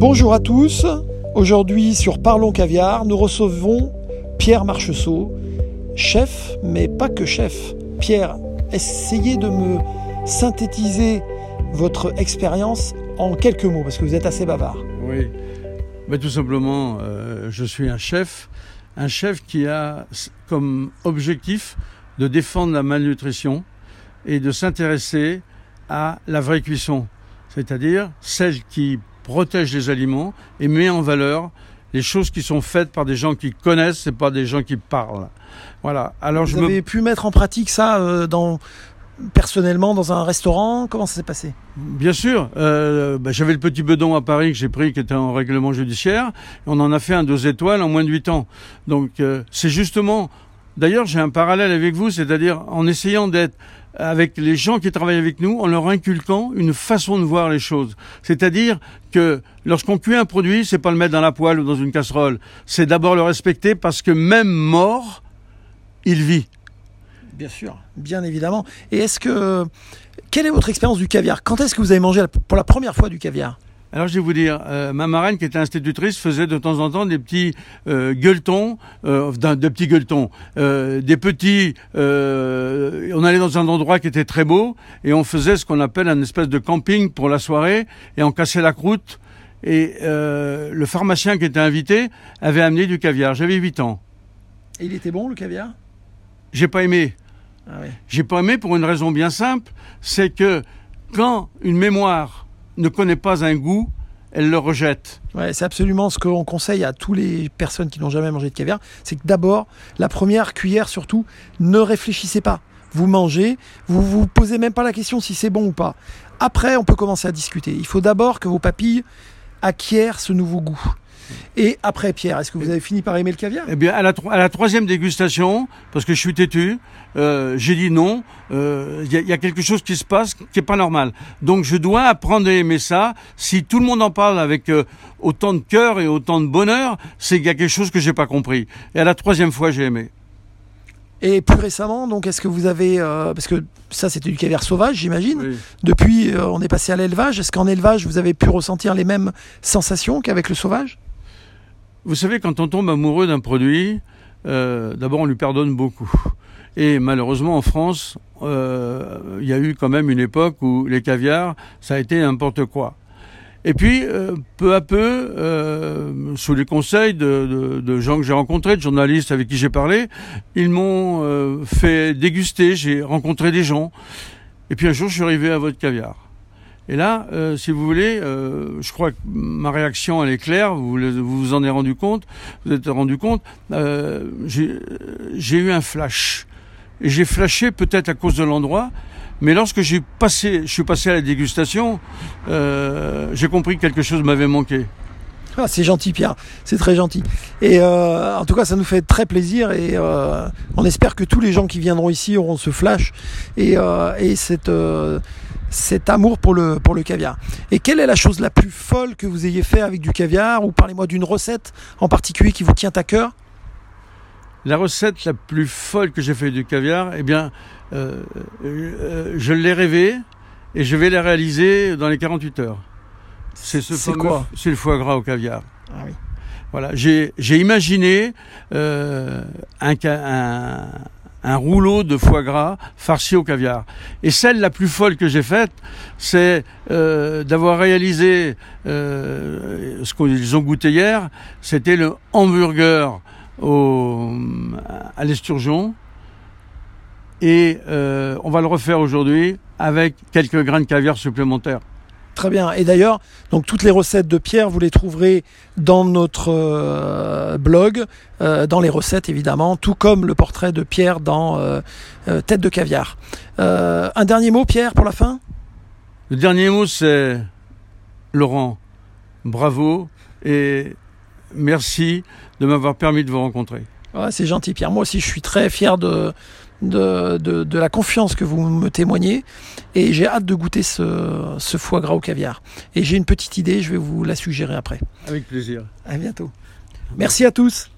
Bonjour à tous. Aujourd'hui sur Parlons Caviar, nous recevons Pierre Marcheseau, chef, mais pas que chef. Pierre, essayez de me synthétiser votre expérience en quelques mots, parce que vous êtes assez bavard. Oui, mais tout simplement, euh, je suis un chef, un chef qui a comme objectif de défendre la malnutrition et de s'intéresser à la vraie cuisson, c'est-à-dire celle qui protège les aliments et met en valeur les choses qui sont faites par des gens qui connaissent et pas des gens qui parlent. Voilà. Alors Vous je avez pu mettre en pratique ça euh, dans personnellement dans un restaurant? Comment ça s'est passé? Bien sûr. Euh, bah, J'avais le petit bedon à Paris que j'ai pris qui était en règlement judiciaire. On en a fait un deux étoiles en moins de huit ans. Donc euh, c'est justement... D'ailleurs j'ai un parallèle avec vous, c'est-à-dire en essayant d'être avec les gens qui travaillent avec nous en leur inculquant une façon de voir les choses. C'est-à-dire que lorsqu'on cuit un produit, c'est pas le mettre dans la poêle ou dans une casserole. C'est d'abord le respecter parce que même mort, il vit. Bien sûr, bien évidemment. Et est-ce que quelle est votre expérience du caviar? Quand est-ce que vous avez mangé pour la première fois du caviar? Alors je vais vous dire, euh, ma marraine qui était institutrice faisait de temps en temps des petits euh, gueuletons, euh, de petits gueuletons, euh, des petits. on allait dans un endroit qui était très beau et on faisait ce qu'on appelle un espèce de camping pour la soirée et on cassait la croûte et le pharmacien qui était invité avait amené du caviar. J'avais 8 ans. Et il était bon le caviar? J'ai pas aimé. Ah. J'ai pas aimé pour une raison bien simple, c'est que quand une mémoire ne connaît pas un goût, elle le rejette. C'est absolument ce qu'on conseille à toutes les personnes qui n'ont jamais mangé de caviar. C'est que d'abord, la première cuillère surtout, ne réfléchissez pas. Vous mangez, vous vous posez même pas la question si c'est bon ou pas. Après, on peut commencer à discuter. Il faut d'abord que vos papilles acquièrent ce nouveau goût. Et après, Pierre, est-ce que vous avez fini par aimer le caviar? Eh bien, à la, à la, troisième dégustation, parce que je suis têtu, euh, j'ai dit non. Il euh, y, y, a quelque chose qui se passe qui est pas normal. Donc, je dois apprendre à aimer ça. Si tout le monde en parle avec euh, autant de cœur et autant de bonheur, c'est qu'il y a quelque chose que j'ai pas compris. Et à la troisième fois, j'ai aimé. Et plus récemment, donc, est-ce que vous avez, euh, parce que ça c'était du caviar sauvage, j'imagine. Depuis, euh, on est passé à l'élevage. Est-ce qu'en élevage, vous avez pu ressentir les mêmes sensations qu'avec le sauvage? Vous savez, quand on tombe amoureux d'un produit, euh, d'abord on lui pardonne beaucoup. Et malheureusement, en France, euh, il y a eu quand même une époque où les caviars, ça a été n'importe quoi. Et puis, euh, peu à peu, sous les conseils de, de gens que j'ai rencontrés, de journalistes avec qui j'ai parlé, ils m'ont fait déguster, j'ai rencontré des gens. Et puis un jour, je suis arrivé à votre caviar. Et là, euh, si vous voulez, euh, je crois que ma réaction elle est claire. Vous vous, en êtes rendu compte. Vous êtes rendu compte. Euh, j'ai eu un flash. Et j'ai flashé peut-être à cause de l'endroit. Mais lorsque j'ai passé, je suis passé à la dégustation, euh, j'ai compris que quelque chose m'avait manqué. Ah, c'est gentil Pierre, c'est très gentil. Et euh, en tout cas, ça nous fait très plaisir et euh, on espère que tous les gens qui viendront ici auront ce flash et, euh, et cette cet amour pour le, pour le caviar. Et quelle est la chose la plus folle que vous ayez fait avec du caviar Ou parlez-moi d'une recette en particulier qui vous tient à cœur? La recette la plus folle que j'ai fait du caviar, eh bien, je l'ai rêvé et je vais la réaliser dans les 48 heures. C'est ce quoi C'est le foie gras au caviar. Ah oui. Voilà, j'ai imaginé euh, un, un, un rouleau de foie gras farci au caviar. Et celle la plus folle que j'ai faite, c'est euh, d'avoir réalisé euh, ce qu'ils ont goûté hier, c'était le hamburger au, à l'esturgeon. Et euh, on va le refaire aujourd'hui avec quelques grains de caviar supplémentaires. Très bien. Et d'ailleurs, donc toutes les recettes de Pierre, vous les trouverez dans notre euh, blog, euh, dans les recettes évidemment, tout comme le portrait de Pierre dans euh, Tête de caviar. un dernier mot, Pierre, pour la fin? Le dernier mot, c'est Laurent. Bravo et merci de m'avoir permis de vous rencontrer. C'est gentil, Pierre. Moi aussi, je suis très fier de, de, de, la confiance que vous me témoignez et j'ai hâte de goûter ce, ce, foie gras au caviar. Et j'ai une petite idée, je vais vous la suggérer après. Avec plaisir. À bientôt. Merci à tous.